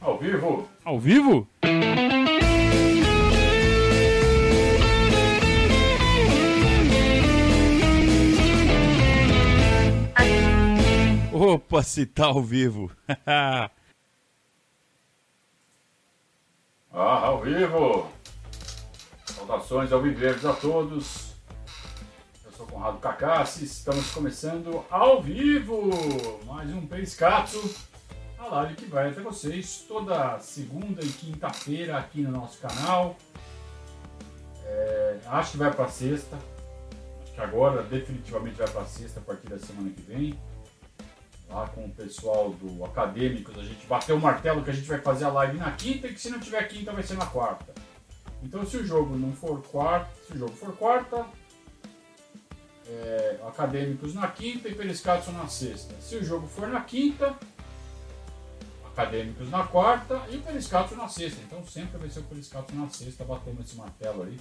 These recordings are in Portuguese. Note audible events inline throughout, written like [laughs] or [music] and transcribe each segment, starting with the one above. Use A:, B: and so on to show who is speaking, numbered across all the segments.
A: Ao vivo?
B: Ao vivo? Opa, se tá ao vivo. [laughs]
A: ah, ao vivo. Saudações ao viveres a todos. Eu sou Conrado Cacassi, estamos começando ao vivo mais um Periscatso, a live que vai até vocês toda segunda e quinta-feira aqui no nosso canal. É, acho que vai para sexta, acho que agora definitivamente vai para sexta a partir da semana que vem lá com o pessoal do Acadêmicos, a gente bateu o martelo que a gente vai fazer a live na quinta e que se não tiver quinta vai ser na quarta. Então se o jogo não for quarta, se o jogo for quarta, é, Acadêmicos na quinta e Periscatson na sexta. Se o jogo for na quinta, Acadêmicos na quarta e o Periscatson na sexta. Então sempre vai ser o Periscatson na sexta, batendo esse martelo aí.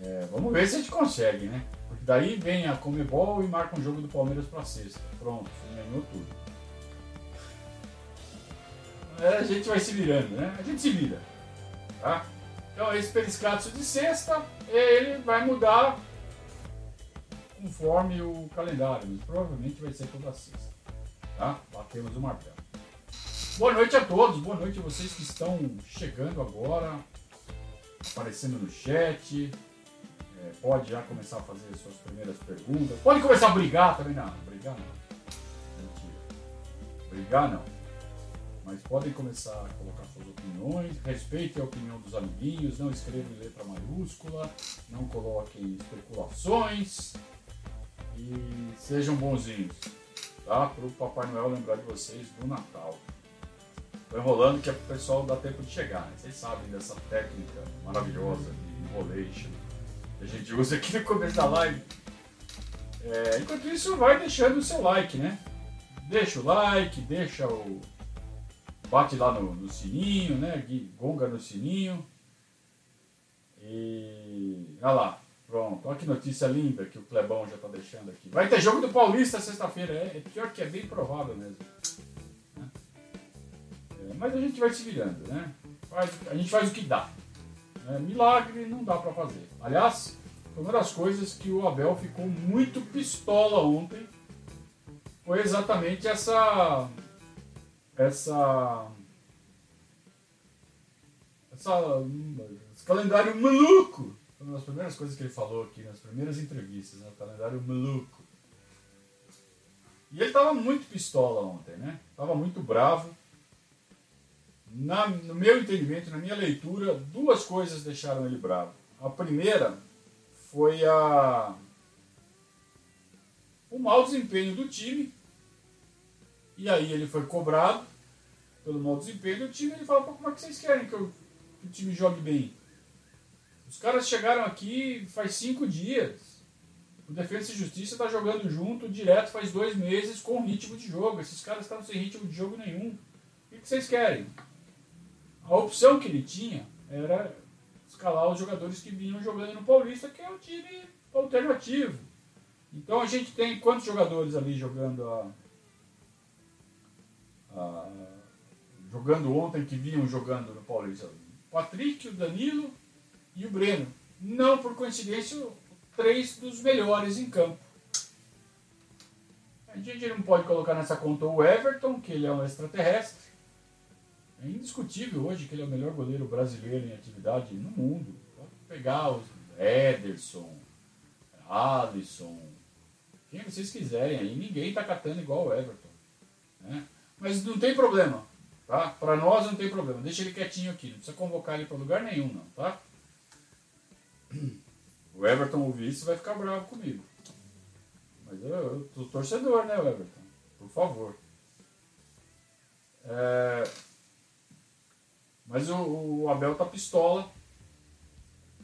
A: É, vamos ver se a gente consegue, né? Porque daí vem a Comebol e marca um jogo do Palmeiras para sexta. Pronto, ganhou tudo. É, a gente vai se virando, né? A gente se vira. Tá? Então esse periscatso de sexta, ele vai mudar conforme o calendário, mas provavelmente vai ser toda sexta. Tá? Batemos o martelo. Boa noite a todos, boa noite a vocês que estão chegando agora, aparecendo no chat. É, pode já começar a fazer suas primeiras perguntas. Pode começar a brigar também, não. Brigar não. Mentira. Brigar não. Mas podem começar a colocar suas opiniões. Respeitem a opinião dos amiguinhos. Não escrevam letra maiúscula. Não coloquem especulações. E sejam bonzinhos. Tá? Para o Papai Noel lembrar de vocês do Natal. Estou enrolando que é pessoal dar tempo de chegar. Né? Vocês sabem dessa técnica maravilhosa de enrolation que a gente usa aqui no começo da live. É, enquanto isso, vai deixando o seu like, né? Deixa o like, deixa o. Bate lá no, no sininho, né? Gonga no sininho. E. Olha lá, pronto. Olha que notícia linda que o Clebão já tá deixando aqui. Vai ter jogo do Paulista sexta-feira. É, é pior que é bem provável mesmo. Né? Mas a gente vai se virando, né? Faz, a gente faz o que dá. É, milagre não dá para fazer. Aliás, uma das coisas que o Abel ficou muito pistola ontem foi exatamente essa essa essa esse calendário maluco. Uma das primeiras coisas que ele falou aqui nas primeiras entrevistas, né? o calendário maluco. E ele estava muito pistola ontem, né? Tava muito bravo. Na, no meu entendimento, na minha leitura, duas coisas deixaram ele bravo. A primeira foi a o mau desempenho do time. E aí ele foi cobrado pelo mau desempenho do time. Ele falou: como é que vocês querem que, eu, que o time jogue bem? Os caras chegaram aqui faz cinco dias. O Defesa e Justiça está jogando junto direto faz dois meses com ritmo de jogo. Esses caras estão sem ritmo de jogo nenhum. O que vocês querem? A opção que ele tinha era escalar os jogadores que vinham jogando no Paulista, que é o time alternativo. Então a gente tem quantos jogadores ali jogando a, a, jogando ontem que vinham jogando no Paulista? O Patrick, o Danilo e o Breno. Não por coincidência, três dos melhores em campo. A gente não pode colocar nessa conta o Everton, que ele é um extraterrestre. É indiscutível hoje que ele é o melhor goleiro brasileiro em atividade no mundo. Pode pegar os Ederson, Alisson, quem vocês quiserem aí. Ninguém está catando igual o Everton. Né? Mas não tem problema. Tá? Para nós não tem problema. Deixa ele quietinho aqui. Não precisa convocar ele para lugar nenhum, não. Tá? O Everton ouvir isso vai ficar bravo comigo. Mas eu, eu tô torcedor, né, Everton? Por favor. É... Mas o, o Abel tá pistola,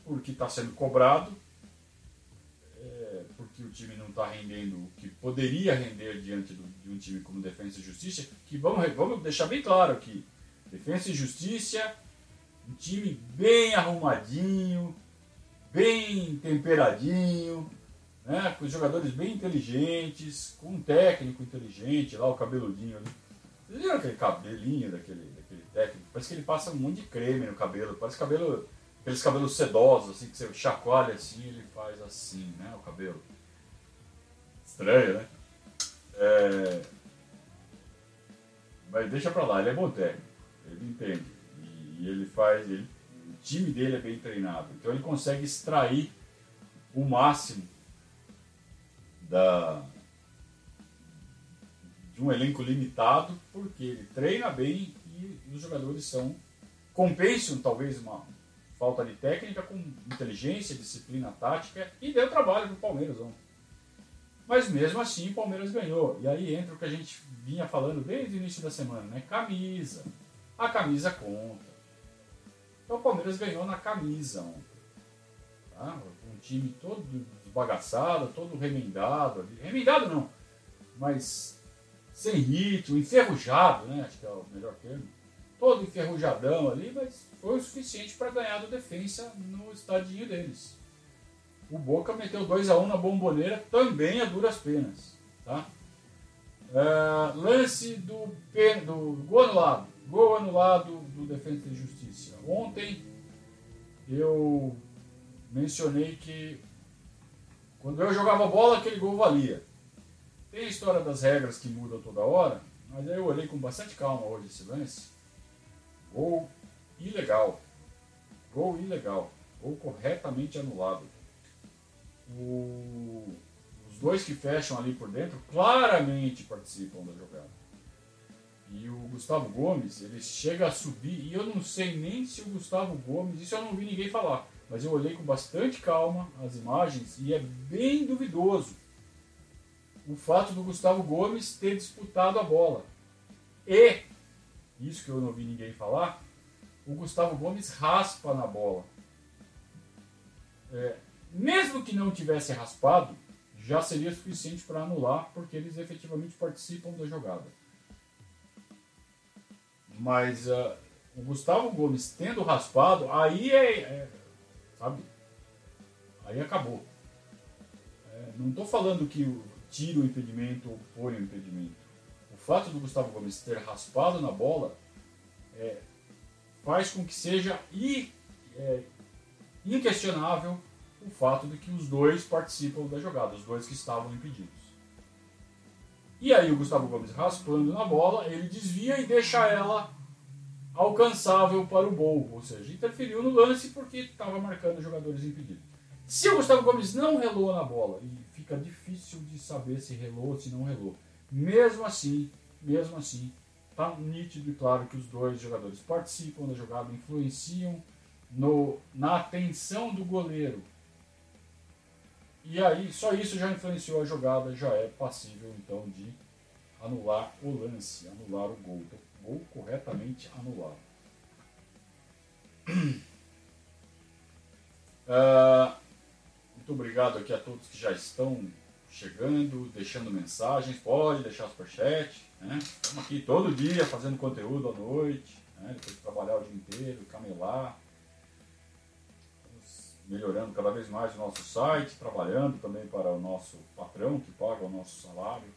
A: porque está sendo cobrado, é, porque o time não está rendendo o que poderia render diante do, de um time como Defesa e Justiça, que vamos, vamos deixar bem claro aqui, Defesa e Justiça, um time bem arrumadinho, bem temperadinho, né, com jogadores bem inteligentes, com um técnico inteligente, lá o cabeludinho ali. Vocês viram aquele cabelinho daquele, daquele técnico. Parece que ele passa um monte de creme no cabelo. Parece cabelo, aqueles cabelos sedosos, assim, que você chacoalha assim ele faz assim, né? O cabelo. Estranho, né? É... Mas deixa pra lá, ele é bom técnico. Ele entende. E ele faz. Ele... O time dele é bem treinado. Então ele consegue extrair o máximo da, de um elenco limitado, porque ele treina bem e os jogadores são compensam talvez uma falta de técnica com inteligência, disciplina tática e deu trabalho para o Palmeiras ontem. Mas mesmo assim o Palmeiras ganhou. E aí entra o que a gente vinha falando desde o início da semana, né? Camisa. A camisa conta. Então o Palmeiras ganhou na camisa ontem. Tá? Um time todo desbagaçado, todo remendado. Remendado não, mas sem ritmo, enferrujado, né? Acho que é o melhor termo. Todo enferrujadão ali, mas foi o suficiente para ganhar do defensa no estadinho deles. O Boca meteu 2 a 1 um na bomboneira, também a duras penas. Tá? Uh, lance do, do gol anulado. Gol anulado do Defesa de Justiça. Ontem eu mencionei que quando eu jogava bola, aquele gol valia. Tem a história das regras que mudam toda hora, mas aí eu olhei com bastante calma hoje esse lance. Gol ilegal. Gol ilegal. Gol corretamente anulado. O... Os dois que fecham ali por dentro claramente participam da jogada. E o Gustavo Gomes, ele chega a subir, e eu não sei nem se o Gustavo Gomes, isso eu não vi ninguém falar, mas eu olhei com bastante calma as imagens e é bem duvidoso o fato do Gustavo Gomes ter disputado a bola. E, isso que eu não vi ninguém falar, o Gustavo Gomes raspa na bola. É, mesmo que não tivesse raspado, já seria suficiente para anular, porque eles efetivamente participam da jogada. Mas uh, o Gustavo Gomes tendo raspado, aí é, é sabe? Aí acabou. É, não estou falando que tira o impedimento ou põe o impedimento. O fato do Gustavo Gomes ter raspado na bola é, faz com que seja i, é, inquestionável o fato de que os dois participam da jogada, os dois que estavam impedidos. E aí o Gustavo Gomes raspando na bola, ele desvia e deixa ela alcançável para o gol, ou seja, interferiu no lance porque estava marcando jogadores impedidos. Se o Gustavo Gomes não relou na bola e fica difícil de saber se relou ou se não relou. Mesmo assim, mesmo assim, tá nítido e claro que os dois jogadores participam da jogada, influenciam no, na atenção do goleiro. E aí, só isso já influenciou a jogada, já é passível então de anular o lance, anular o gol. Então, gol corretamente anulado. Uh, [clears throat] Muito obrigado aqui a todos que já estão chegando, deixando mensagens. Pode deixar superchat. Né? Estamos aqui todo dia fazendo conteúdo à noite, né? depois de trabalhar o dia inteiro, camelar. Estamos melhorando cada vez mais o nosso site, trabalhando também para o nosso patrão que paga o nosso salário,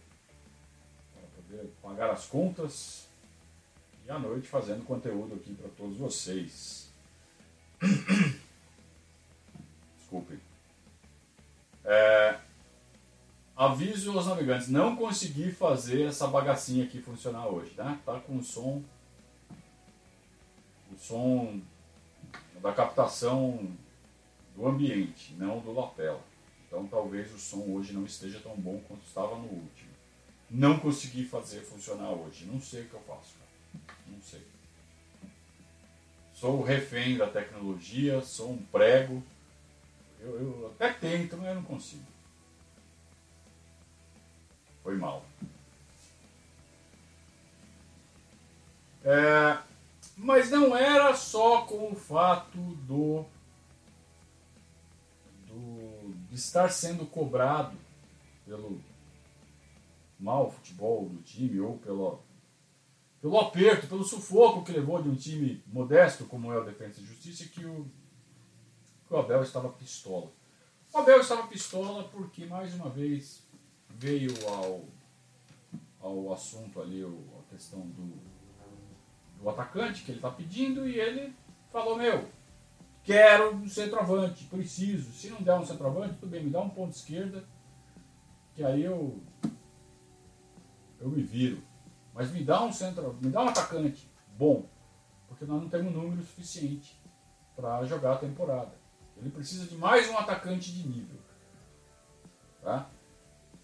A: para poder pagar as contas. E à noite fazendo conteúdo aqui para todos vocês. [coughs] Desculpem. É, aviso aos navegantes, não consegui fazer essa bagacinha aqui funcionar hoje, tá? Tá com o som, o som da captação do ambiente, não do lapela. Então talvez o som hoje não esteja tão bom quanto estava no último. Não consegui fazer funcionar hoje, não sei o que eu faço, cara. Não sei. Sou refém da tecnologia, sou um prego eu, eu até tento, mas eu não consigo. Foi mal. É, mas não era só com o fato do, do de estar sendo cobrado pelo mau futebol do time ou pelo, pelo aperto, pelo sufoco que levou de um time modesto como é o Defensa e Justiça que o que o Abel estava pistola. O Abel estava pistola porque, mais uma vez, veio ao, ao assunto ali, a questão do, do atacante que ele está pedindo e ele falou, meu, quero um centroavante, preciso. Se não der um centroavante, tudo bem, me dá um ponto esquerda, que aí eu eu me viro. Mas me dá um centro, me dá um atacante bom, porque nós não temos número suficiente para jogar a temporada. Ele precisa de mais um atacante de nível. Tá?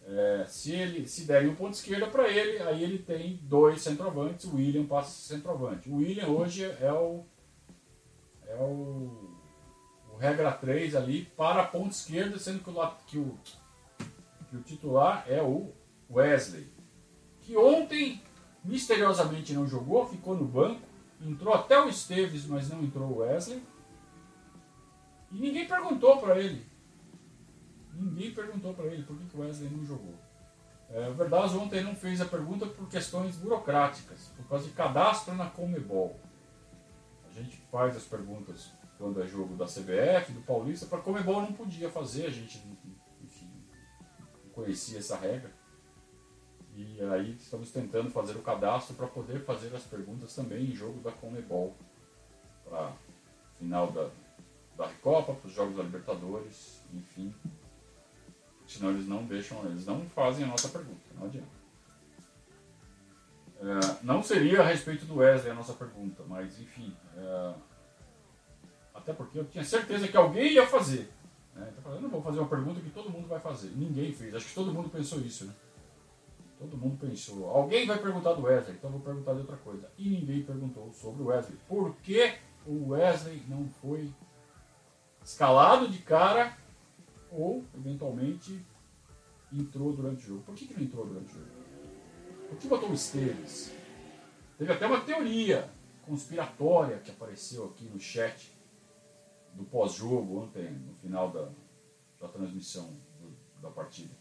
A: É, se ele se der um ponto esquerda para ele, aí ele tem dois centroavantes, o William passa centroavante. O William hoje é o é o, o regra 3 ali para a ponta esquerda, sendo que o, que o, que o titular é o Wesley, que ontem misteriosamente não jogou, ficou no banco, entrou até o Esteves, mas não entrou o Wesley. E ninguém perguntou para ele Ninguém perguntou para ele por que, o Wesley não jogou. É, o Verdazo ontem não fez a pergunta por questões burocráticas, por causa de cadastro na Comebol. A gente faz as perguntas quando é jogo da CBF, do Paulista, para Comebol não podia fazer, a gente enfim, conhecia essa regra. E aí estamos tentando fazer o cadastro para poder fazer as perguntas também em jogo da Comebol. Para final da, da Recopa, para os Jogos da Libertadores, enfim. Senão eles não deixam, eles não fazem a nossa pergunta, não adianta. É, não seria a respeito do Wesley a nossa pergunta, mas enfim. É, até porque eu tinha certeza que alguém ia fazer. Né? Então, eu não vou fazer uma pergunta que todo mundo vai fazer. Ninguém fez. Acho que todo mundo pensou isso, né? Todo mundo pensou. Alguém vai perguntar do Wesley, então vou perguntar de outra coisa. E ninguém perguntou sobre o Wesley. Por que o Wesley não foi escalado de cara ou, eventualmente, entrou durante o jogo. Por que, que não entrou durante o jogo? Por que botou o Esteves? Teve até uma teoria conspiratória que apareceu aqui no chat do pós-jogo ontem, no final da, da transmissão do, da partida.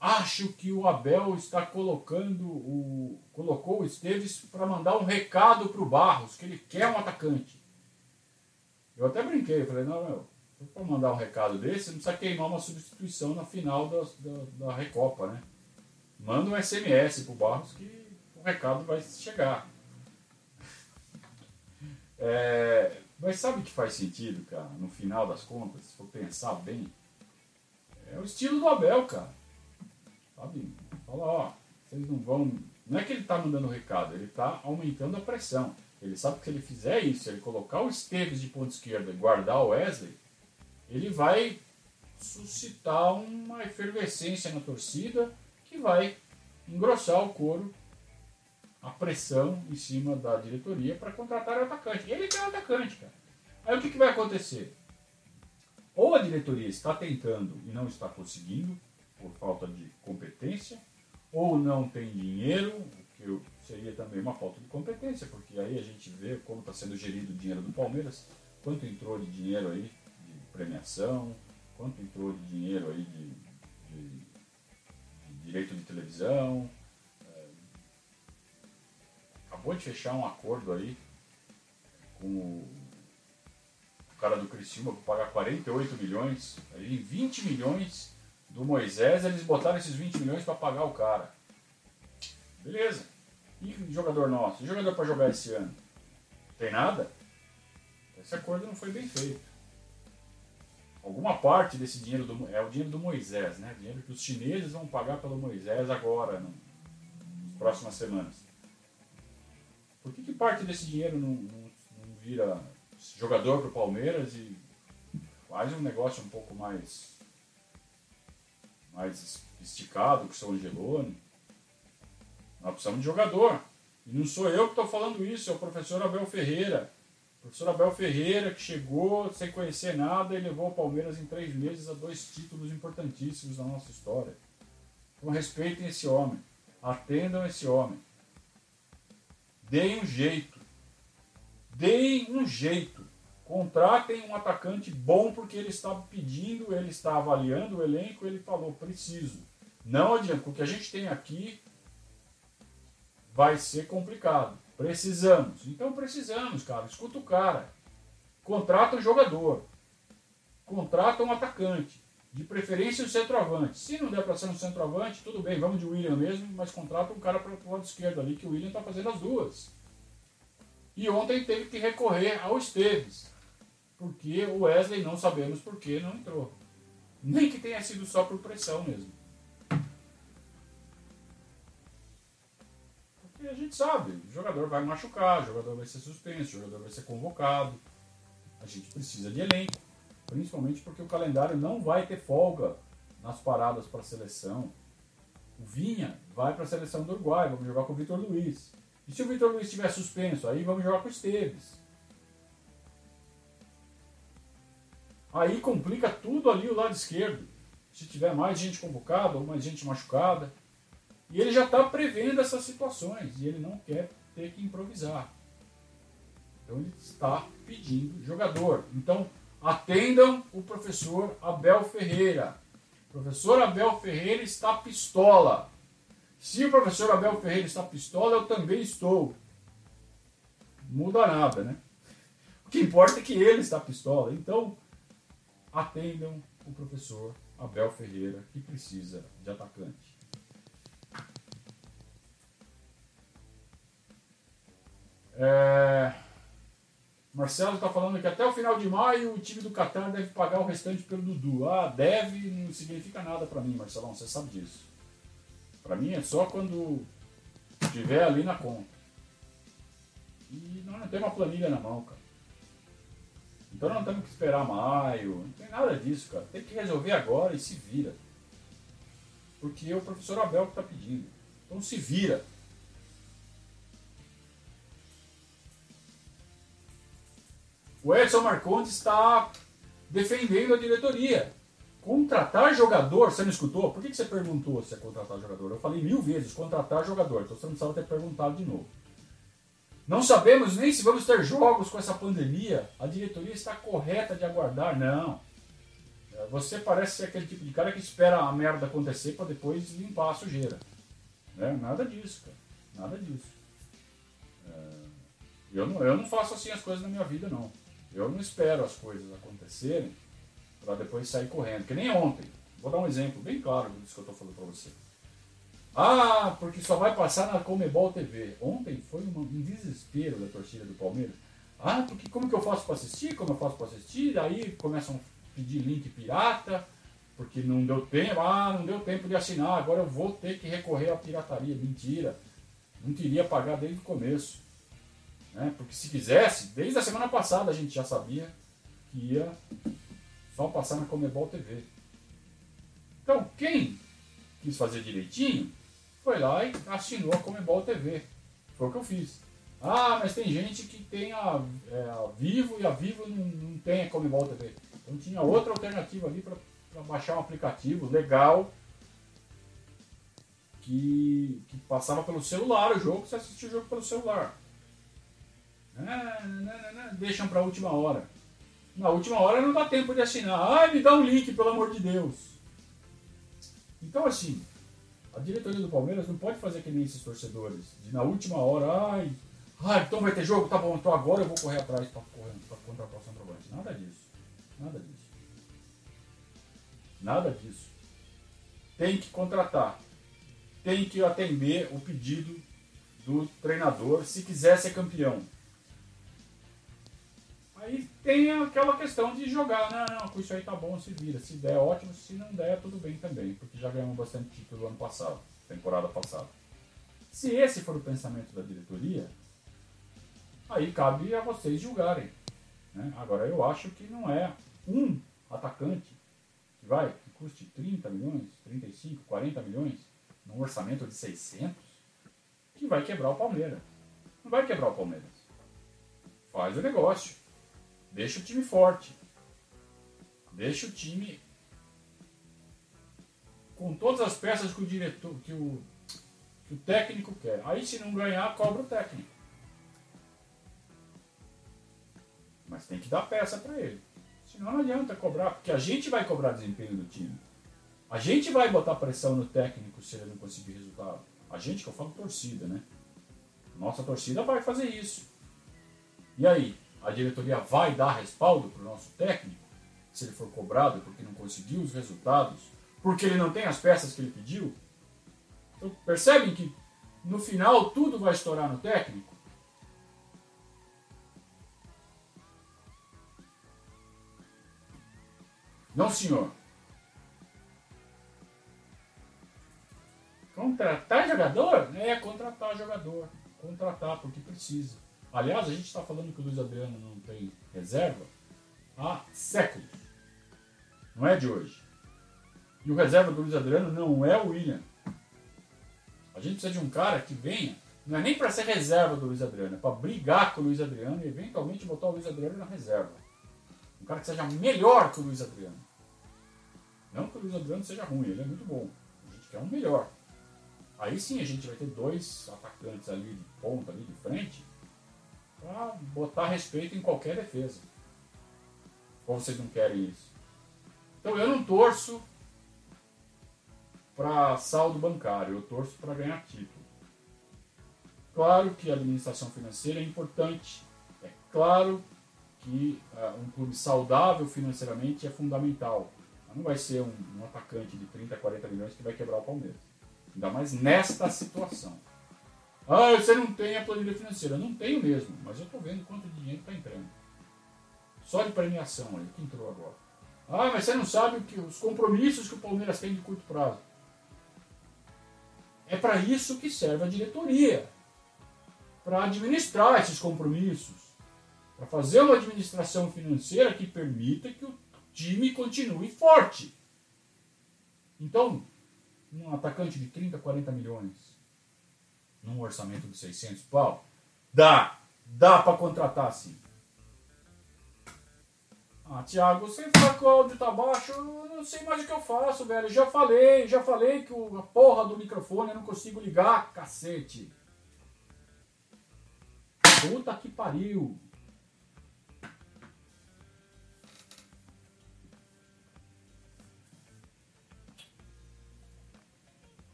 A: Acho que o Abel está colocando o colocou o Esteves para mandar um recado para o Barros que ele quer um atacante. Eu até brinquei, falei não meu, para mandar um recado desse, não precisa queimar uma substituição na final da, da, da Recopa, né? Manda um SMS pro Barros que o recado vai chegar. [laughs] É, mas sabe o que faz sentido, cara? No final das contas, se for pensar bem, é o estilo do Abel, cara. Sabe? Fala, ó, vocês não vão. Não é que ele tá mandando recado, ele tá aumentando a pressão. Ele sabe que se ele fizer isso, ele colocar o Esteves de ponta esquerda e guardar o Wesley, ele vai suscitar uma efervescência na torcida que vai engrossar o couro, a pressão em cima da diretoria para contratar o atacante. Ele quer o atacante, cara. Aí o que, que vai acontecer? Ou a diretoria está tentando e não está conseguindo, por falta de competência, ou não tem dinheiro, o que seria também uma falta de competência, porque aí a gente vê como está sendo gerido o dinheiro do Palmeiras, quanto entrou de dinheiro aí premiação, quanto entrou de dinheiro aí de, de, de direito de televisão. É, acabou de fechar um acordo aí com o, o cara do Criciúma para pagar 48 milhões, aí 20 milhões do Moisés, eles botaram esses 20 milhões para pagar o cara. Beleza. E jogador nosso? Jogador para jogar esse ano? Tem nada? Esse acordo não foi bem feito alguma parte desse dinheiro do, é o dinheiro do Moisés, né? Dinheiro que os chineses vão pagar pelo Moisés agora, no, nas próximas semanas. Por que, que parte desse dinheiro não, não, não vira jogador para o Palmeiras e faz um negócio um pouco mais mais esticado que o São Angelone? Nós precisamos de jogador. E não sou eu que estou falando isso, é o professor Abel Ferreira o professor Abel Ferreira, que chegou sem conhecer nada e levou o Palmeiras em três meses a dois títulos importantíssimos da nossa história. Então respeitem esse homem. Atendam esse homem. Deem um jeito. Deem um jeito. Contratem um atacante bom porque ele estava pedindo, ele está avaliando o elenco, ele falou, preciso. Não adianta, o que a gente tem aqui vai ser complicado. Precisamos. Então precisamos, cara. Escuta o cara. Contrata um jogador. Contrata um atacante. De preferência um centroavante. Se não der para ser um centroavante, tudo bem, vamos de William mesmo, mas contrata um cara para o lado esquerdo ali, que o William está fazendo as duas. E ontem teve que recorrer ao Esteves, porque o Wesley não sabemos por que não entrou. Nem que tenha sido só por pressão mesmo. A gente sabe, o jogador vai machucar, o jogador vai ser suspenso, o jogador vai ser convocado. A gente precisa de elenco, principalmente porque o calendário não vai ter folga nas paradas para a seleção. O Vinha vai para a seleção do Uruguai, vamos jogar com o Vitor Luiz. E se o Vitor Luiz estiver suspenso, aí vamos jogar com o Esteves. Aí complica tudo ali o lado esquerdo. Se tiver mais gente convocada ou mais gente machucada. E ele já está prevendo essas situações e ele não quer ter que improvisar. Então ele está pedindo jogador. Então atendam o professor Abel Ferreira. O professor Abel Ferreira está pistola. Se o professor Abel Ferreira está pistola, eu também estou. Não muda nada, né? O que importa é que ele está pistola. Então, atendam o professor Abel Ferreira, que precisa de atacante. Marcelo está falando que até o final de maio o time do Qatar deve pagar o restante pelo Dudu. Ah, deve não significa nada para mim, Marcelão, você sabe disso. Para mim é só quando estiver ali na conta. E nós não temos uma planilha na mão, cara. Então não temos que esperar maio, não tem nada disso, cara. Tem que resolver agora e se vira. Porque é o professor Abel que está pedindo. Então se vira. O Edson Marcondes está defendendo a diretoria. Contratar jogador, você não escutou? Por que você perguntou se é contratar jogador? Eu falei mil vezes, contratar jogador, então você não precisava ter perguntado de novo. Não sabemos nem se vamos ter jogos com essa pandemia. A diretoria está correta de aguardar. Não. É, você parece ser aquele tipo de cara que espera a merda acontecer para depois limpar a sujeira. Né? Nada disso, cara. Nada disso. É... Eu, não, eu não faço assim as coisas na minha vida, não. Eu não espero as coisas acontecerem para depois sair correndo. Que nem ontem. Vou dar um exemplo bem claro disso que eu estou falando para você. Ah, porque só vai passar na Comebol TV. Ontem foi um desespero da torcida do Palmeiras. Ah, porque como que eu faço para assistir? Como eu faço para assistir? Aí começam a pedir link pirata, porque não deu tempo. Ah, não deu tempo de assinar, agora eu vou ter que recorrer à pirataria. Mentira. Não queria pagar desde o começo. Né? Porque se quisesse, desde a semana passada a gente já sabia que ia só passar na Comebol TV. Então, quem quis fazer direitinho, foi lá e assinou a Comebol TV. Foi o que eu fiz. Ah, mas tem gente que tem a, é, a Vivo e a Vivo não, não tem a Comebol TV. Então tinha outra alternativa ali para baixar um aplicativo legal que, que passava pelo celular o jogo, você assistia o jogo pelo celular. Deixam para a última hora. Na última hora não dá tempo de assinar. Ai, me dá um link, pelo amor de Deus. Então, assim, a diretoria do Palmeiras não pode fazer que nem esses torcedores. De na última hora, ai, ai, então vai ter jogo, tá bom, então agora eu vou correr atrás para contratar o centroavante. Nada disso. Nada disso. Nada disso. Tem que contratar. Tem que atender o pedido do treinador se quiser ser campeão. Aí tem aquela questão de jogar, não, não, com isso aí tá bom, se vira. Se der, ótimo, se não der, tudo bem também, porque já ganhamos bastante título ano passado, temporada passada. Se esse for o pensamento da diretoria, aí cabe a vocês julgarem. Né? Agora, eu acho que não é um atacante que vai, que custe 30 milhões, 35, 40 milhões, num orçamento de 600, que vai quebrar o Palmeiras. Não vai quebrar o Palmeiras. Faz o negócio Deixa o time forte. Deixa o time com todas as peças que o diretor, que o, que o técnico quer. Aí se não ganhar, cobra o técnico. Mas tem que dar peça para ele. Senão não adianta cobrar, porque a gente vai cobrar desempenho do time. A gente vai botar pressão no técnico se ele não conseguir resultado. A gente, que eu falo torcida, né? Nossa torcida vai fazer isso. E aí? a diretoria vai dar respaldo para o nosso técnico, se ele for cobrado porque não conseguiu os resultados, porque ele não tem as peças que ele pediu? Então, percebem que no final tudo vai estourar no técnico? Não, senhor. Contratar jogador? É, contratar jogador. Contratar porque precisa. Aliás, a gente está falando que o Luiz Adriano não tem reserva há séculos. Não é de hoje. E o reserva do Luiz Adriano não é o William. A gente precisa de um cara que venha, não é nem para ser reserva do Luiz Adriano, é para brigar com o Luiz Adriano e eventualmente botar o Luiz Adriano na reserva. Um cara que seja melhor que o Luiz Adriano. Não que o Luiz Adriano seja ruim, ele é muito bom. A gente quer um melhor. Aí sim a gente vai ter dois atacantes ali de ponta, ali de frente, para botar respeito em qualquer defesa. Ou vocês não querem isso? Então eu não torço para saldo bancário, eu torço para ganhar título. Claro que a administração financeira é importante, é claro que uh, um clube saudável financeiramente é fundamental. Não vai ser um, um atacante de 30, 40 milhões que vai quebrar o Palmeiras. Ainda mais nesta situação. Ah, você não tem a planilha financeira. Não tenho mesmo, mas eu estou vendo quanto dinheiro está entrando. Só de premiação aí, que entrou agora. Ah, mas você não sabe que, os compromissos que o Palmeiras tem de curto prazo. É para isso que serve a diretoria. Para administrar esses compromissos. Para fazer uma administração financeira que permita que o time continue forte. Então, um atacante de 30, 40 milhões num orçamento de 600 pau, dá, dá para contratar sim. Ah, Thiago, você fala que o áudio tá baixo, eu não sei mais o que eu faço, velho. Já falei, já falei que o, a porra do microfone eu não consigo ligar, cacete. Puta que pariu.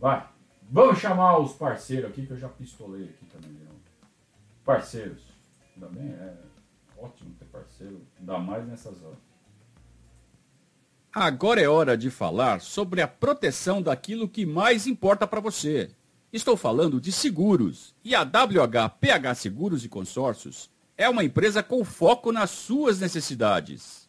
A: Vai. Vamos chamar os parceiros aqui, que eu já pistolei aqui também. Viu? Parceiros. Ainda bem, é ótimo ter parceiro. Ainda mais nessas horas.
B: Agora é hora de falar sobre a proteção daquilo que mais importa para você. Estou falando de seguros. E a WHPH Seguros e Consórcios é uma empresa com foco nas suas necessidades.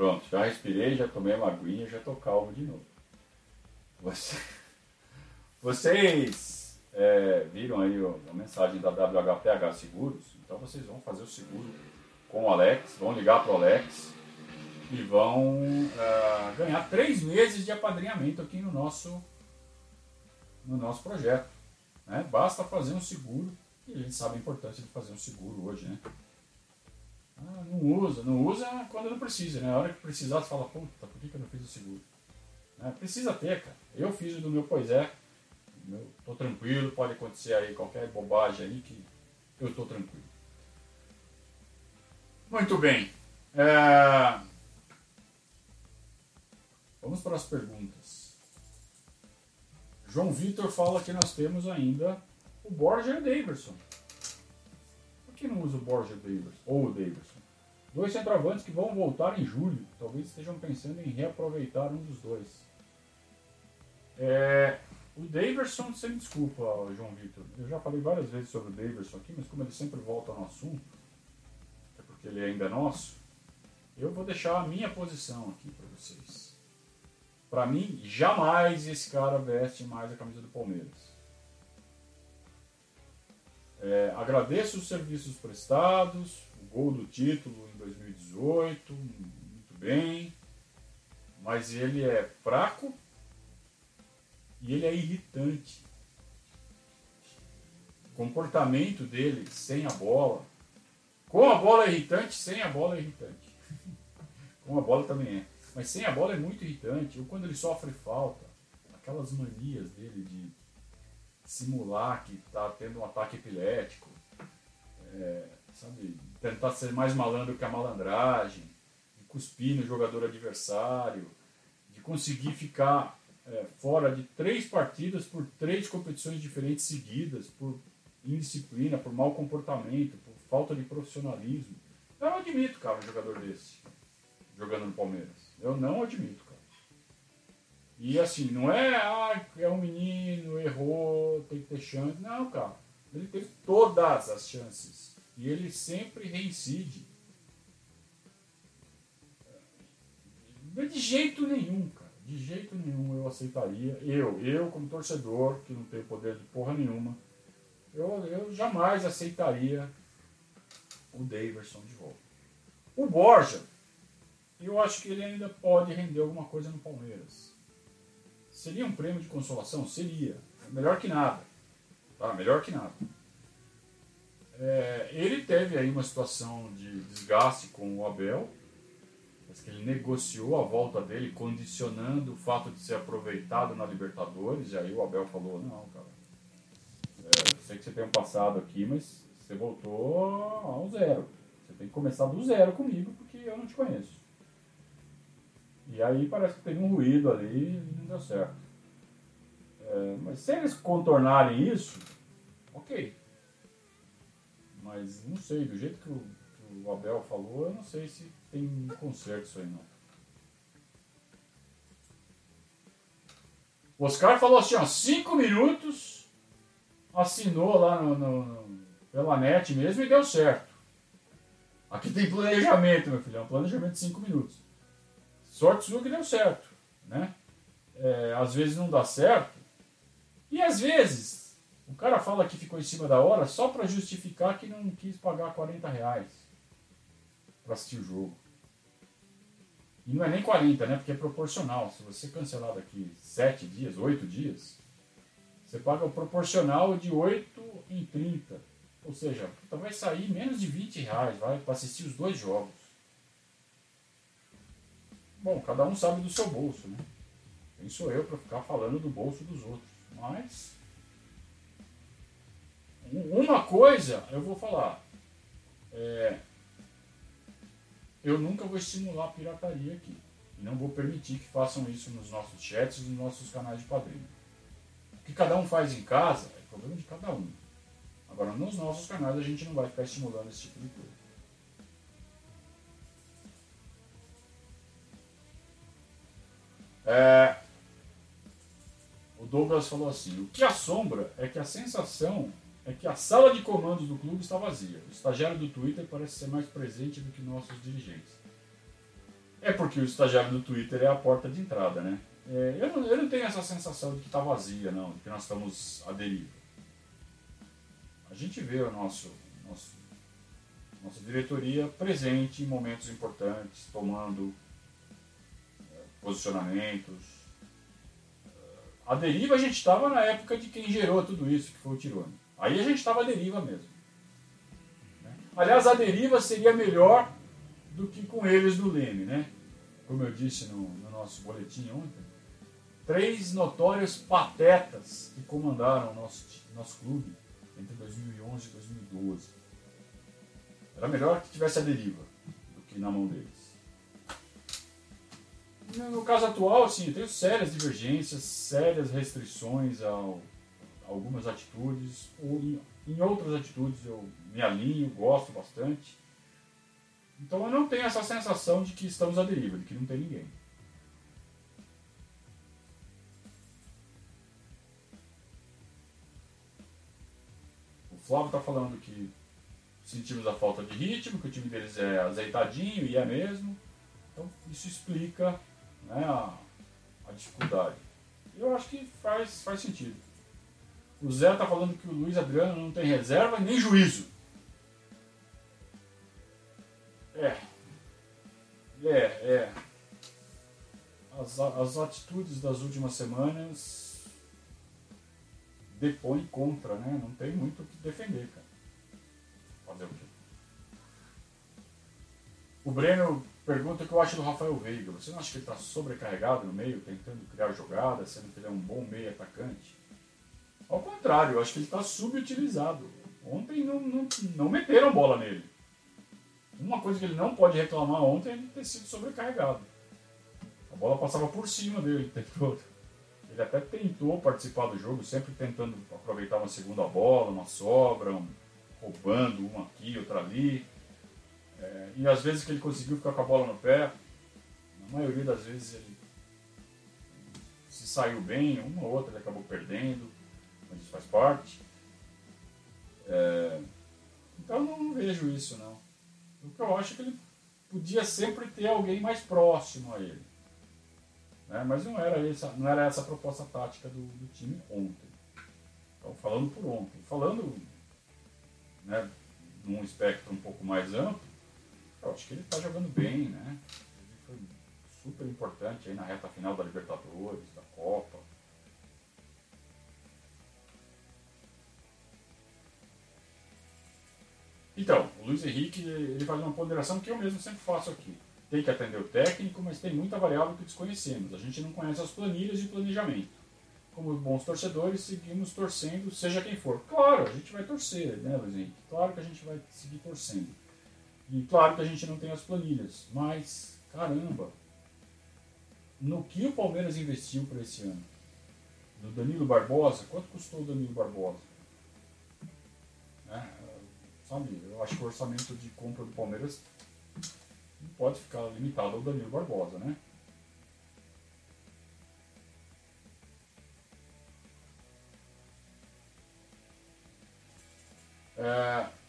A: Pronto, já respirei, já tomei uma aguinha, já tô calmo de novo. Você... [laughs] Vocês é, viram aí a mensagem da WHPH Seguros, então vocês vão fazer o seguro com o Alex, vão ligar para o Alex e vão é, ganhar três meses de apadrinhamento aqui no nosso, no nosso projeto. Né? Basta fazer um seguro, e a gente sabe a importância de fazer um seguro hoje, né? Ah, não usa, não usa quando não precisa, né? A hora que precisar, você fala, puta, por que, que eu não fiz o seguro? É, precisa ter, cara. Eu fiz o do meu Pois é. Meu, tô tranquilo, pode acontecer aí qualquer bobagem aí que eu tô tranquilo. Muito bem. É... Vamos para as perguntas. João Vitor fala que nós temos ainda o Borger Davidson que não usa o Borja ou o Davidson? Dois centroavantes que vão voltar em julho. Talvez estejam pensando em reaproveitar um dos dois. É, o Davidson, sem desculpa, João Vitor. Eu já falei várias vezes sobre o Davidson aqui, mas como ele sempre volta no assunto, é porque ele ainda é nosso, eu vou deixar a minha posição aqui para vocês. Para mim, jamais esse cara veste mais a camisa do Palmeiras. É, agradeço os serviços prestados, o gol do título em 2018, muito bem, mas ele é fraco e ele é irritante. O comportamento dele sem a bola, com a bola é irritante, sem a bola é irritante. [laughs] com a bola também é, mas sem a bola é muito irritante. Ou quando ele sofre falta, aquelas manias dele de simular que está tendo um ataque epilético, é, sabe, tentar ser mais malandro que a malandragem, de cuspir no jogador adversário, de conseguir ficar é, fora de três partidas por três competições diferentes seguidas, por indisciplina, por mau comportamento, por falta de profissionalismo. Eu não admito, cara, um jogador desse jogando no Palmeiras. Eu não admito. E assim, não é, ah, é um menino, errou, tem que ter chance. Não, cara. Ele teve todas as chances. E ele sempre reincide. De jeito nenhum, cara. De jeito nenhum eu aceitaria. Eu, eu como torcedor, que não tenho poder de porra nenhuma, eu, eu jamais aceitaria o Daverson de volta. O Borja, eu acho que ele ainda pode render alguma coisa no Palmeiras. Seria um prêmio de consolação? Seria. Melhor que nada. Tá? Melhor que nada. É, ele teve aí uma situação de desgaste com o Abel. Mas que ele negociou a volta dele, condicionando o fato de ser aproveitado na Libertadores. E aí o Abel falou, não, cara. É, sei que você tem um passado aqui, mas você voltou ao zero. Você tem que começar do zero comigo, porque eu não te conheço. E aí parece que teve um ruído ali e não deu certo. É, mas se eles contornarem isso, ok. Mas não sei, do jeito que o, que o Abel falou, eu não sei se tem conserto isso aí não. O Oscar falou assim, ó, cinco minutos, assinou lá no, no, no, pela net mesmo e deu certo. Aqui tem planejamento, meu filho, é um planejamento de cinco minutos. Sorte sua que deu certo, né? É, às vezes não dá certo. E às vezes o cara fala que ficou em cima da hora só para justificar que não quis pagar 40 reais para assistir o jogo. E não é nem 40, né? Porque é proporcional. Se você cancelar daqui 7 dias, 8 dias, você paga o proporcional de 8 em 30. Ou seja, vai sair menos de 20 reais para assistir os dois jogos. Bom, cada um sabe do seu bolso, né? Quem sou eu para ficar falando do bolso dos outros? Mas. Uma coisa eu vou falar. É, eu nunca vou estimular a pirataria aqui. E não vou permitir que façam isso nos nossos chats e nos nossos canais de padrinho. O que cada um faz em casa é problema de cada um. Agora, nos nossos canais a gente não vai ficar estimulando esse tipo de coisa. É, o Douglas falou assim: o que assombra é que a sensação é que a sala de comandos do clube está vazia. O estagiário do Twitter parece ser mais presente do que nossos dirigentes. É porque o estagiário do Twitter é a porta de entrada, né? É, eu, não, eu não tenho essa sensação de que está vazia, não, de que nós estamos à deriva. A gente vê o nosso, nosso nossa diretoria presente em momentos importantes, tomando posicionamentos. A deriva a gente estava na época de quem gerou tudo isso, que foi o Tirone. Aí a gente estava à deriva mesmo. Né? Aliás, a deriva seria melhor do que com eles no Leme, né? Como eu disse no, no nosso boletim ontem. Três notórios patetas que comandaram o nosso, nosso clube entre 2011 e 2012. Era melhor que tivesse a deriva do que na mão deles. No caso atual, sim, eu tenho sérias divergências, sérias restrições a algumas atitudes. Ou em, em outras atitudes eu me alinho, gosto bastante. Então eu não tenho essa sensação de que estamos à deriva, de que não tem ninguém. O Flávio está falando que sentimos a falta de ritmo, que o time deles é azeitadinho e é mesmo. Então isso explica né, a, a dificuldade. Eu acho que faz, faz sentido. O Zé tá falando que o Luiz Adriano não tem reserva nem juízo. É. É, é. As, as atitudes das últimas semanas depõem contra, né? Não tem muito o que defender, cara. Fazer o quê? O Breno pergunta que eu acho do Rafael Veiga. Você não acha que ele está sobrecarregado no meio, tentando criar jogadas, sendo que ele é um bom meio atacante? Ao contrário, eu acho que ele está subutilizado. Ontem não, não, não meteram bola nele. Uma coisa que ele não pode reclamar ontem é ele ter sido sobrecarregado. A bola passava por cima dele o tempo todo. Ele até tentou participar do jogo, sempre tentando aproveitar uma segunda bola, uma sobra, um, roubando uma aqui, outra ali. É, e às vezes que ele conseguiu ficar com a bola no pé, na maioria das vezes ele se saiu bem, uma ou outra ele acabou perdendo, mas isso faz parte. É, então não vejo isso não. O que eu acho é que ele podia sempre ter alguém mais próximo a ele. Né? Mas não era, essa, não era essa a proposta tática do, do time ontem. Então, falando por ontem. Falando né, num espectro um pouco mais amplo, eu acho que ele está jogando bem, né? Ele foi super importante aí na reta final da Libertadores, da Copa. Então, o Luiz Henrique ele faz uma ponderação que eu mesmo sempre faço aqui. Tem que atender o técnico, mas tem muita variável que desconhecemos. A gente não conhece as planilhas de planejamento. Como bons torcedores, seguimos torcendo, seja quem for. Claro, a gente vai torcer, né, Luiz Henrique? Claro que a gente vai seguir torcendo. E claro que a gente não tem as planilhas, mas caramba, no que o Palmeiras investiu para esse ano? Do Danilo Barbosa, quanto custou o Danilo Barbosa? É, sabe, eu acho que o orçamento de compra do Palmeiras não pode ficar limitado ao Danilo Barbosa, né? É,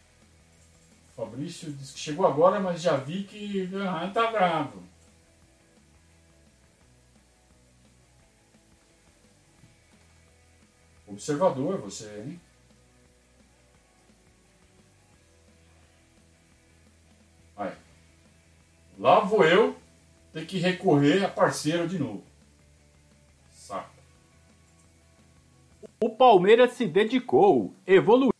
A: Fabrício disse que chegou agora, mas já vi que ah, tá bravo. Observador você, hein? Aí. Lá vou eu ter que recorrer a parceiro de novo. Saco.
B: O Palmeiras se dedicou, evoluiu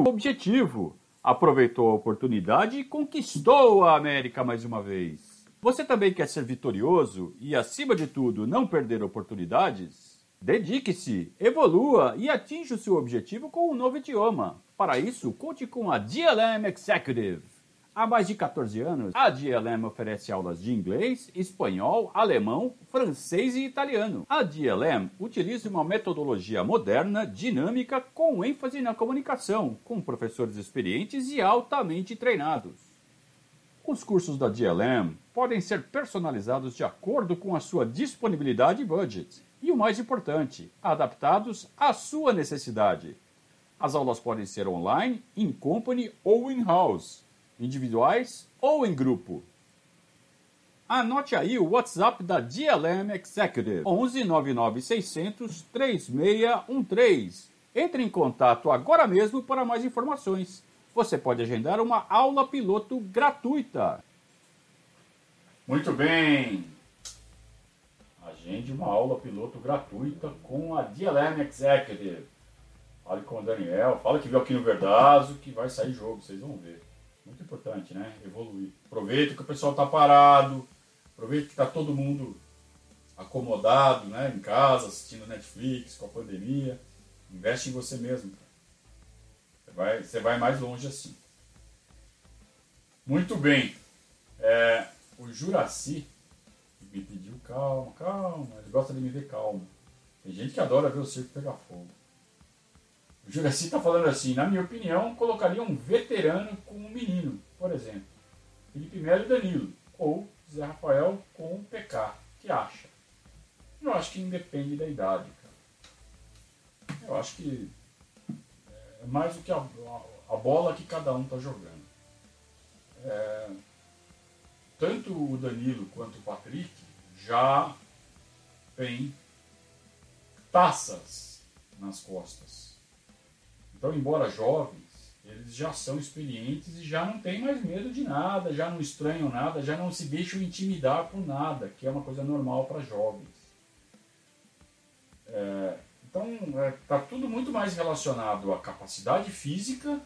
B: o objetivo, aproveitou a oportunidade e conquistou a América mais uma vez. Você também quer ser vitorioso e, acima de tudo, não perder oportunidades? Dedique-se, evolua e atinja o seu objetivo com um novo idioma. Para isso, conte com a DLM Executive. Há mais de 14 anos, a DLM oferece aulas de inglês, espanhol, alemão, francês e italiano. A DLM utiliza uma metodologia moderna, dinâmica, com ênfase na comunicação, com professores experientes e altamente treinados. Os cursos da DLM podem ser personalizados de acordo com a sua disponibilidade e budget. E o mais importante, adaptados à sua necessidade. As aulas podem ser online, in company ou in-house individuais ou em grupo. Anote aí o WhatsApp da DLM Executive 11 99 600 3613. Entre em contato agora mesmo para mais informações. Você pode agendar uma aula piloto gratuita.
A: Muito bem. Agende uma aula piloto gratuita com a DLM Executive. Fale com o Daniel, fala que viu aqui no Verdazo que vai sair jogo, vocês vão ver. Muito importante, né? Evoluir. Aproveita que o pessoal está parado, aproveita que está todo mundo acomodado, né? Em casa, assistindo Netflix, com a pandemia. Investe em você mesmo. Você vai, você vai mais longe assim. Muito bem. É, o Juraci me pediu calma, calma. Ele gosta de me ver calmo. Tem gente que adora ver o circo pegar fogo. Juraci está falando assim, na minha opinião, colocaria um veterano com um menino, por exemplo. Felipe Melo e Danilo. Ou Zé Rafael com o PK. que acha? Eu acho que independe da idade, cara. Eu acho que é mais do que a, a bola que cada um está jogando. É, tanto o Danilo quanto o Patrick já têm taças nas costas. Então, embora jovens, eles já são experientes e já não têm mais medo de nada, já não estranham nada, já não se deixam intimidar por nada, que é uma coisa normal para jovens. É, então, está é, tá tudo muito mais relacionado à capacidade física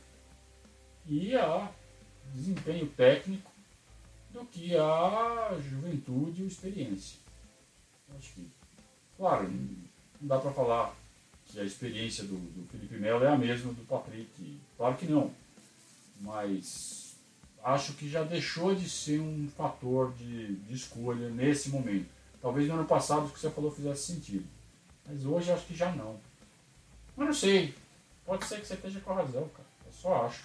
A: e a desempenho técnico do que a juventude ou experiência. Acho que, claro, não dá para falar que a experiência do, do Felipe Melo é a mesma do Patrick. Claro que não. Mas acho que já deixou de ser um fator de, de escolha nesse momento. Talvez no ano passado o que você falou fizesse sentido. Mas hoje acho que já não. Mas não sei. Pode ser que você esteja com razão, cara. Eu só acho.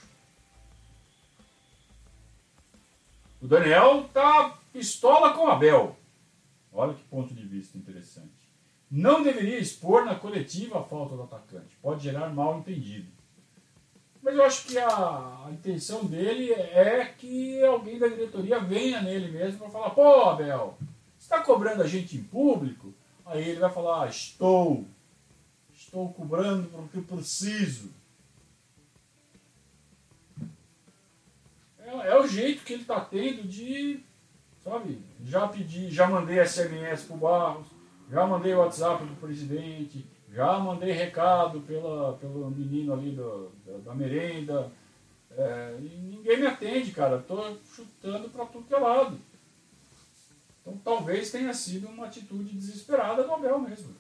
A: O Daniel tá pistola com o Abel. Olha que ponto de vista interessante. Não deveria expor na coletiva a falta do atacante. Pode gerar mal entendido. Mas eu acho que a, a intenção dele é que alguém da diretoria venha nele mesmo para falar: pô, Abel, você está cobrando a gente em público? Aí ele vai falar: ah, estou. Estou cobrando porque preciso. É, é o jeito que ele está tendo de, sabe, já pedi, já mandei SMS pro Barros, já mandei WhatsApp pro presidente, já mandei recado pela, pelo menino ali do, da, da merenda. É, e ninguém me atende, cara. Estou chutando para tudo que é lado. Então talvez tenha sido uma atitude desesperada do Abel mesmo.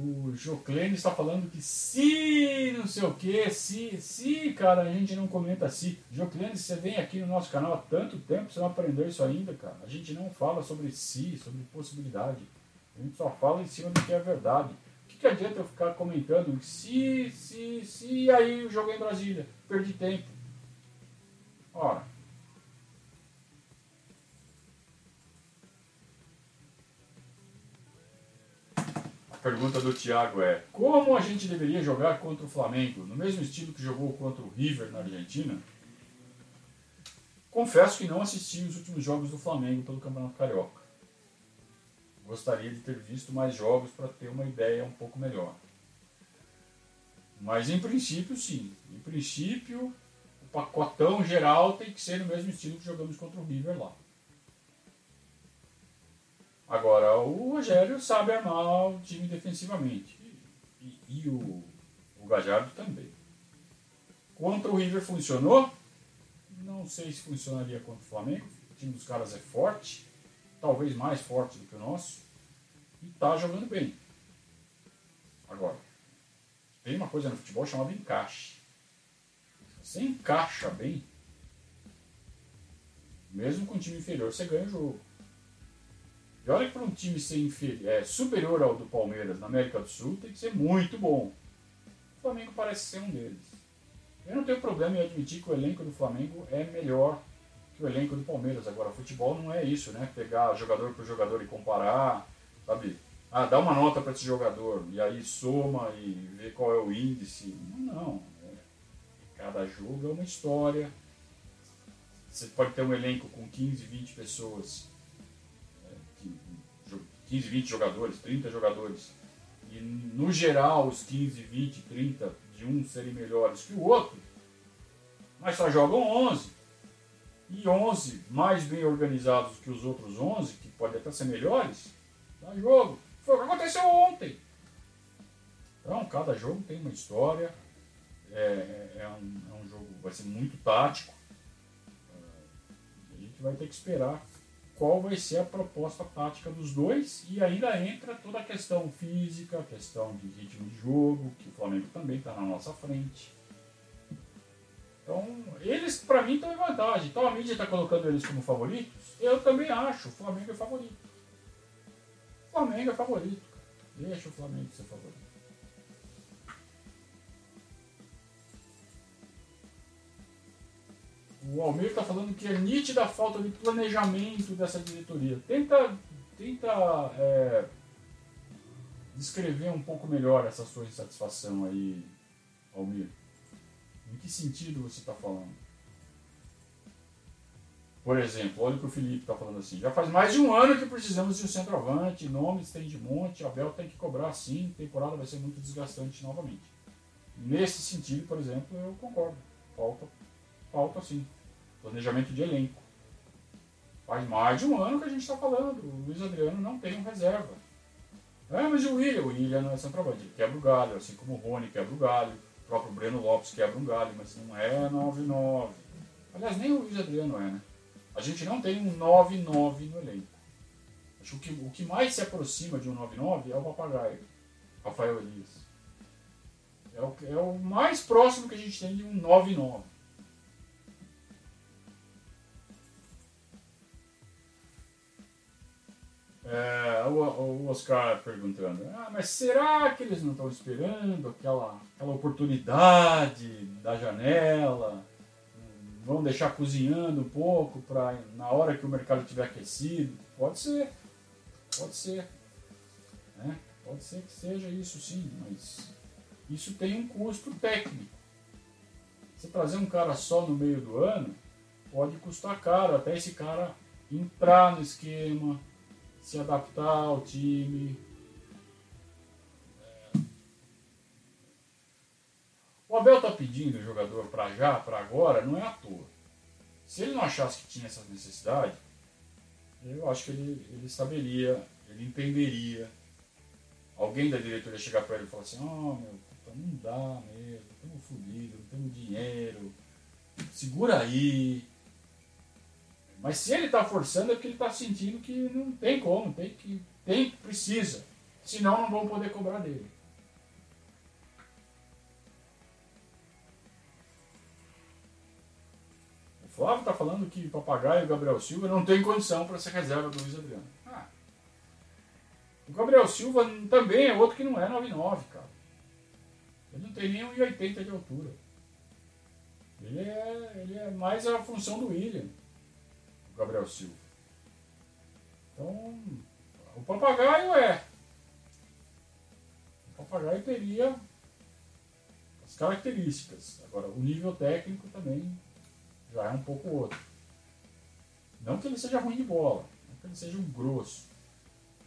A: O Joclene está falando que se não sei o que, se, se, cara, a gente não comenta se. Joclene, você vem aqui no nosso canal há tanto tempo, você não aprendeu isso ainda, cara. A gente não fala sobre si, sobre possibilidade. A gente só fala em cima do que é verdade. O que, que adianta eu ficar comentando se, se, se, aí o jogo é em Brasília? Perdi tempo. Ora, pergunta do Thiago é: Como a gente deveria jogar contra o Flamengo? No mesmo estilo que jogou contra o River na Argentina? Confesso que não assisti os últimos jogos do Flamengo pelo Campeonato Carioca. Gostaria de ter visto mais jogos para ter uma ideia um pouco melhor. Mas em princípio, sim. Em princípio, o pacotão geral tem que ser no mesmo estilo que jogamos contra o River lá. Agora, o Rogério sabe armar o time defensivamente. E, e o, o Gajardo também. Contra o River funcionou? Não sei se funcionaria contra o Flamengo. O time dos caras é forte, talvez mais forte do que o nosso. E está jogando bem. Agora, tem uma coisa no futebol chamada encaixe. Você encaixa bem, mesmo com o time inferior, você ganha o jogo. E olha que para um time ser inferior, é, superior ao do Palmeiras na América do Sul, tem que ser muito bom. O Flamengo parece ser um deles. Eu não tenho problema em admitir que o elenco do Flamengo é melhor que o elenco do Palmeiras. Agora, futebol não é isso, né? Pegar jogador por jogador e comparar, sabe? Ah, dá uma nota para esse jogador e aí soma e vê qual é o índice. Não, não. É, cada jogo é uma história. Você pode ter um elenco com 15, 20 pessoas 15, 20 jogadores, 30 jogadores, e no geral os 15, 20, 30 de um serem melhores que o outro, mas só jogam 11. E 11 mais bem organizados que os outros 11, que podem até ser melhores, dá jogo. Foi o que aconteceu ontem. Então, cada jogo tem uma história, é, é, é, um, é um jogo, vai ser muito tático. A gente vai ter que esperar qual vai ser a proposta tática dos dois e ainda entra toda a questão física, questão de ritmo de jogo, que o Flamengo também está na nossa frente. Então, eles para mim estão em vantagem. Então a mídia está colocando eles como favoritos. Eu também acho, o Flamengo é favorito. O Flamengo é favorito. Deixa o Flamengo ser favorito. O Almir está falando que é nítida a falta de planejamento dessa diretoria. Tenta, tenta é, descrever um pouco melhor essa sua insatisfação aí, Almir. Em que sentido você está falando? Por exemplo, olha o que o Felipe está falando assim. Já faz mais de um ano que precisamos de um centroavante, nomes tem de monte, Abel tem que cobrar sim, temporada vai ser muito desgastante novamente. Nesse sentido, por exemplo, eu concordo. Falta, falta sim. Planejamento de elenco. Faz mais de um ano que a gente está falando. O Luiz Adriano não tem um reserva. É, mas o William? O William não é centroavante. Ele quebra o galho, assim como o Rony quebra o galho. O próprio Breno Lopes quebra um galho, mas não é 9-9. Aliás, nem o Luiz Adriano é, né? A gente não tem um 9-9 no elenco. Acho que o que mais se aproxima de um 9-9 é o Papagaio, Rafael Elias. É o, é o mais próximo que a gente tem de um 9-9. É, o, o, Oscar perguntando, ah, mas será que eles não estão esperando aquela, aquela oportunidade da janela? Vão deixar cozinhando um pouco para na hora que o mercado estiver aquecido? Pode ser, pode ser. Né? Pode ser que seja isso sim, mas isso tem um custo técnico. Você trazer um cara só no meio do ano pode custar caro, até esse cara entrar no esquema, se adaptar ao time. O Abel está pedindo o jogador para já, para agora, não é à toa. Se ele não achasse que tinha essa necessidade, eu acho que ele, ele saberia, ele entenderia. Alguém da diretoria chegar para ele e falar assim: Oh, meu, não dá mesmo, estamos fodidos, não temos dinheiro, segura aí. Mas se ele está forçando é porque ele está sentindo que não tem como, tem que, tem que precisa. Senão não vão poder cobrar dele. O Flávio está falando que Papagaio e Gabriel Silva não tem condição para ser reserva do Luiz Adriano. Ah, o Gabriel Silva também é outro que não é 99, cara. Ele não tem nem 1,80 de altura. Ele é, ele é mais a função do William. Gabriel Silva. Então, o papagaio é. O papagaio teria as características. Agora, o nível técnico também já é um pouco outro. Não que ele seja ruim de bola, não que ele seja um grosso.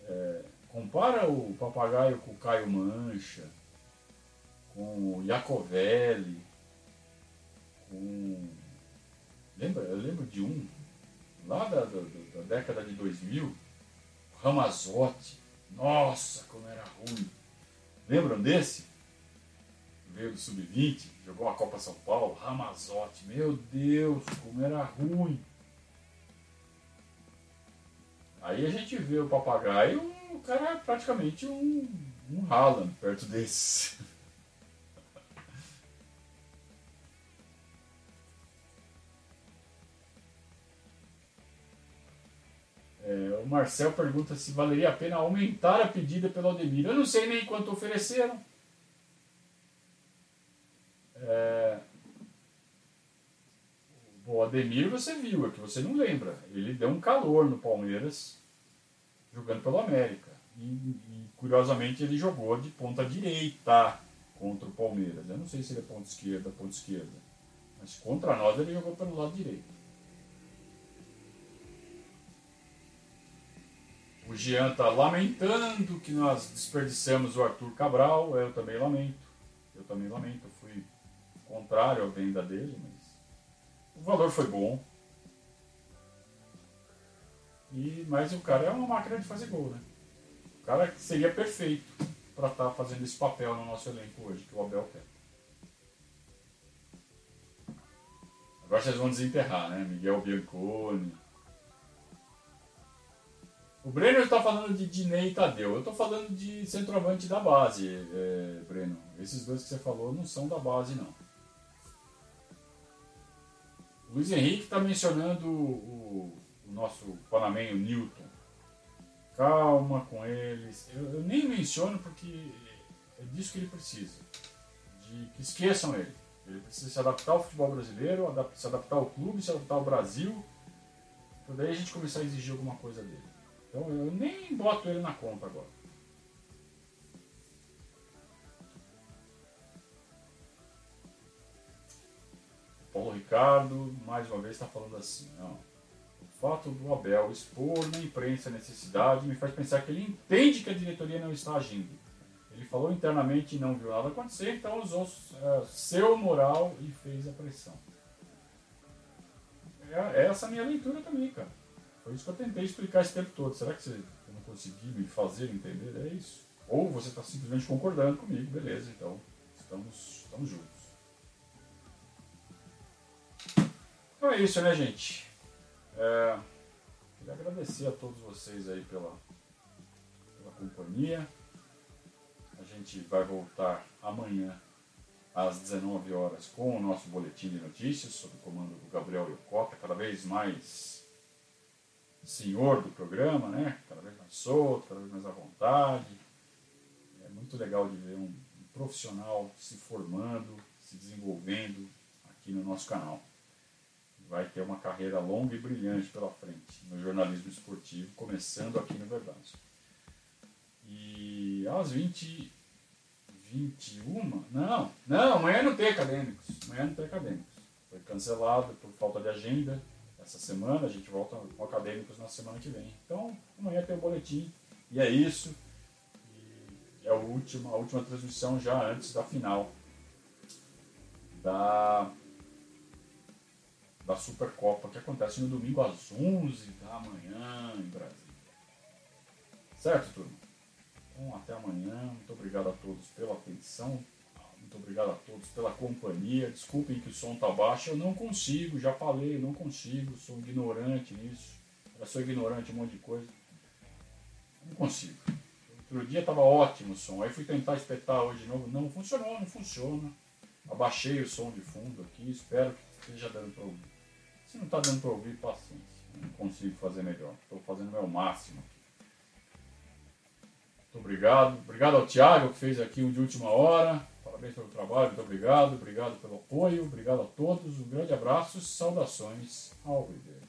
A: É, compara o papagaio com o Caio Mancha, com o Iacovelli, com. Lembra? Eu lembro de um lá da, da, da década de 2000, Ramazotti. Nossa, como era ruim. Lembram desse? Veio do Sub-20, jogou a Copa São Paulo, Ramazotti. Meu Deus, como era ruim. Aí a gente vê o papagaio, o cara é praticamente um, um Haaland perto desse. [laughs] É, o Marcel pergunta se valeria a pena aumentar a pedida pelo Aldemir. Eu não sei nem quanto ofereceram. É... O Ademir você viu, é que você não lembra. Ele deu um calor no Palmeiras jogando pelo América. E, e curiosamente ele jogou de ponta direita contra o Palmeiras. Eu não sei se ele é ponta esquerda, ponta esquerda. Mas contra nós ele jogou pelo lado direito. O Jean está lamentando que nós desperdiçamos o Arthur Cabral. Eu também lamento. Eu também lamento. Eu fui contrário à venda dele, mas o valor foi bom. E, mas o cara é uma máquina de fazer gol, né? O cara seria perfeito para estar tá fazendo esse papel no nosso elenco hoje, que o Abel quer. Agora vocês vão desenterrar, né? Miguel Bianconi, o Breno está falando de Dinei e Tadeu. Eu estou falando de centroavante da base, é, Breno. Esses dois que você falou não são da base, não. O Luiz Henrique está mencionando o, o, nosso panamenho Newton. Calma com eles. Eu, eu, nem menciono porque é disso que ele precisa. De que esqueçam ele. Ele precisa se adaptar ao futebol brasileiro, se adaptar ao clube, se adaptar ao Brasil. Para daí a gente começar a exigir alguma coisa dele. Então eu nem boto ele na conta agora. Paulo Ricardo, mais uma vez, está falando assim. Ó. fato do Abel expor na imprensa a necessidade me faz pensar que ele entende que a diretoria não está agindo. Ele falou internamente e não viu nada acontecer, então usou uh, seu moral e fez a pressão. É, é essa a minha leitura também, cara. Foi isso que eu tentei explicar esse tempo todo. Será que você não conseguiu me fazer entender? É isso. Ou você está simplesmente concordando comigo, beleza, então estamos, estamos juntos. Então é isso, né, gente? É, queria agradecer a todos vocês aí pela, pela companhia. A gente vai voltar amanhã às 19 horas com o nosso boletim de notícias sob o comando do Gabriel Yokota, cada vez mais senhor do programa, né? Cada vez mais solto, cada vez mais à vontade. É muito legal de ver um, um profissional se formando, se desenvolvendo aqui no nosso canal. Vai ter uma carreira longa e brilhante pela frente no jornalismo esportivo, começando aqui no Verdade. E às 20 21? Não, não, amanhã não tem acadêmicos. Amanhã não tem acadêmicos. Foi cancelado por falta de agenda essa semana. A gente volta com acadêmicos na semana que vem. Então, amanhã tem o boletim. E é isso. E é a última, a última transmissão já antes da final da, da Supercopa, que acontece no domingo às 11 da manhã em Brasília. Certo, turma? Então, até amanhã. Muito obrigado a todos pela atenção. Muito obrigado a todos pela companhia. Desculpem que o som está baixo. Eu não consigo, já falei, eu não consigo. Sou ignorante nisso. Eu sou ignorante um monte de coisa. Não consigo. Outro dia estava ótimo o som. Aí fui tentar espetar hoje de novo. Não funcionou, não funciona. Abaixei o som de fundo aqui. Espero que esteja dando para ouvir. Se não está dando para ouvir, paciência. Não consigo fazer melhor. Estou fazendo o meu máximo. Muito obrigado. Obrigado ao Thiago que fez aqui um de última hora. Parabéns pelo trabalho, muito obrigado. Obrigado pelo apoio. Obrigado a todos. Um grande abraço. Saudações ao Alvides.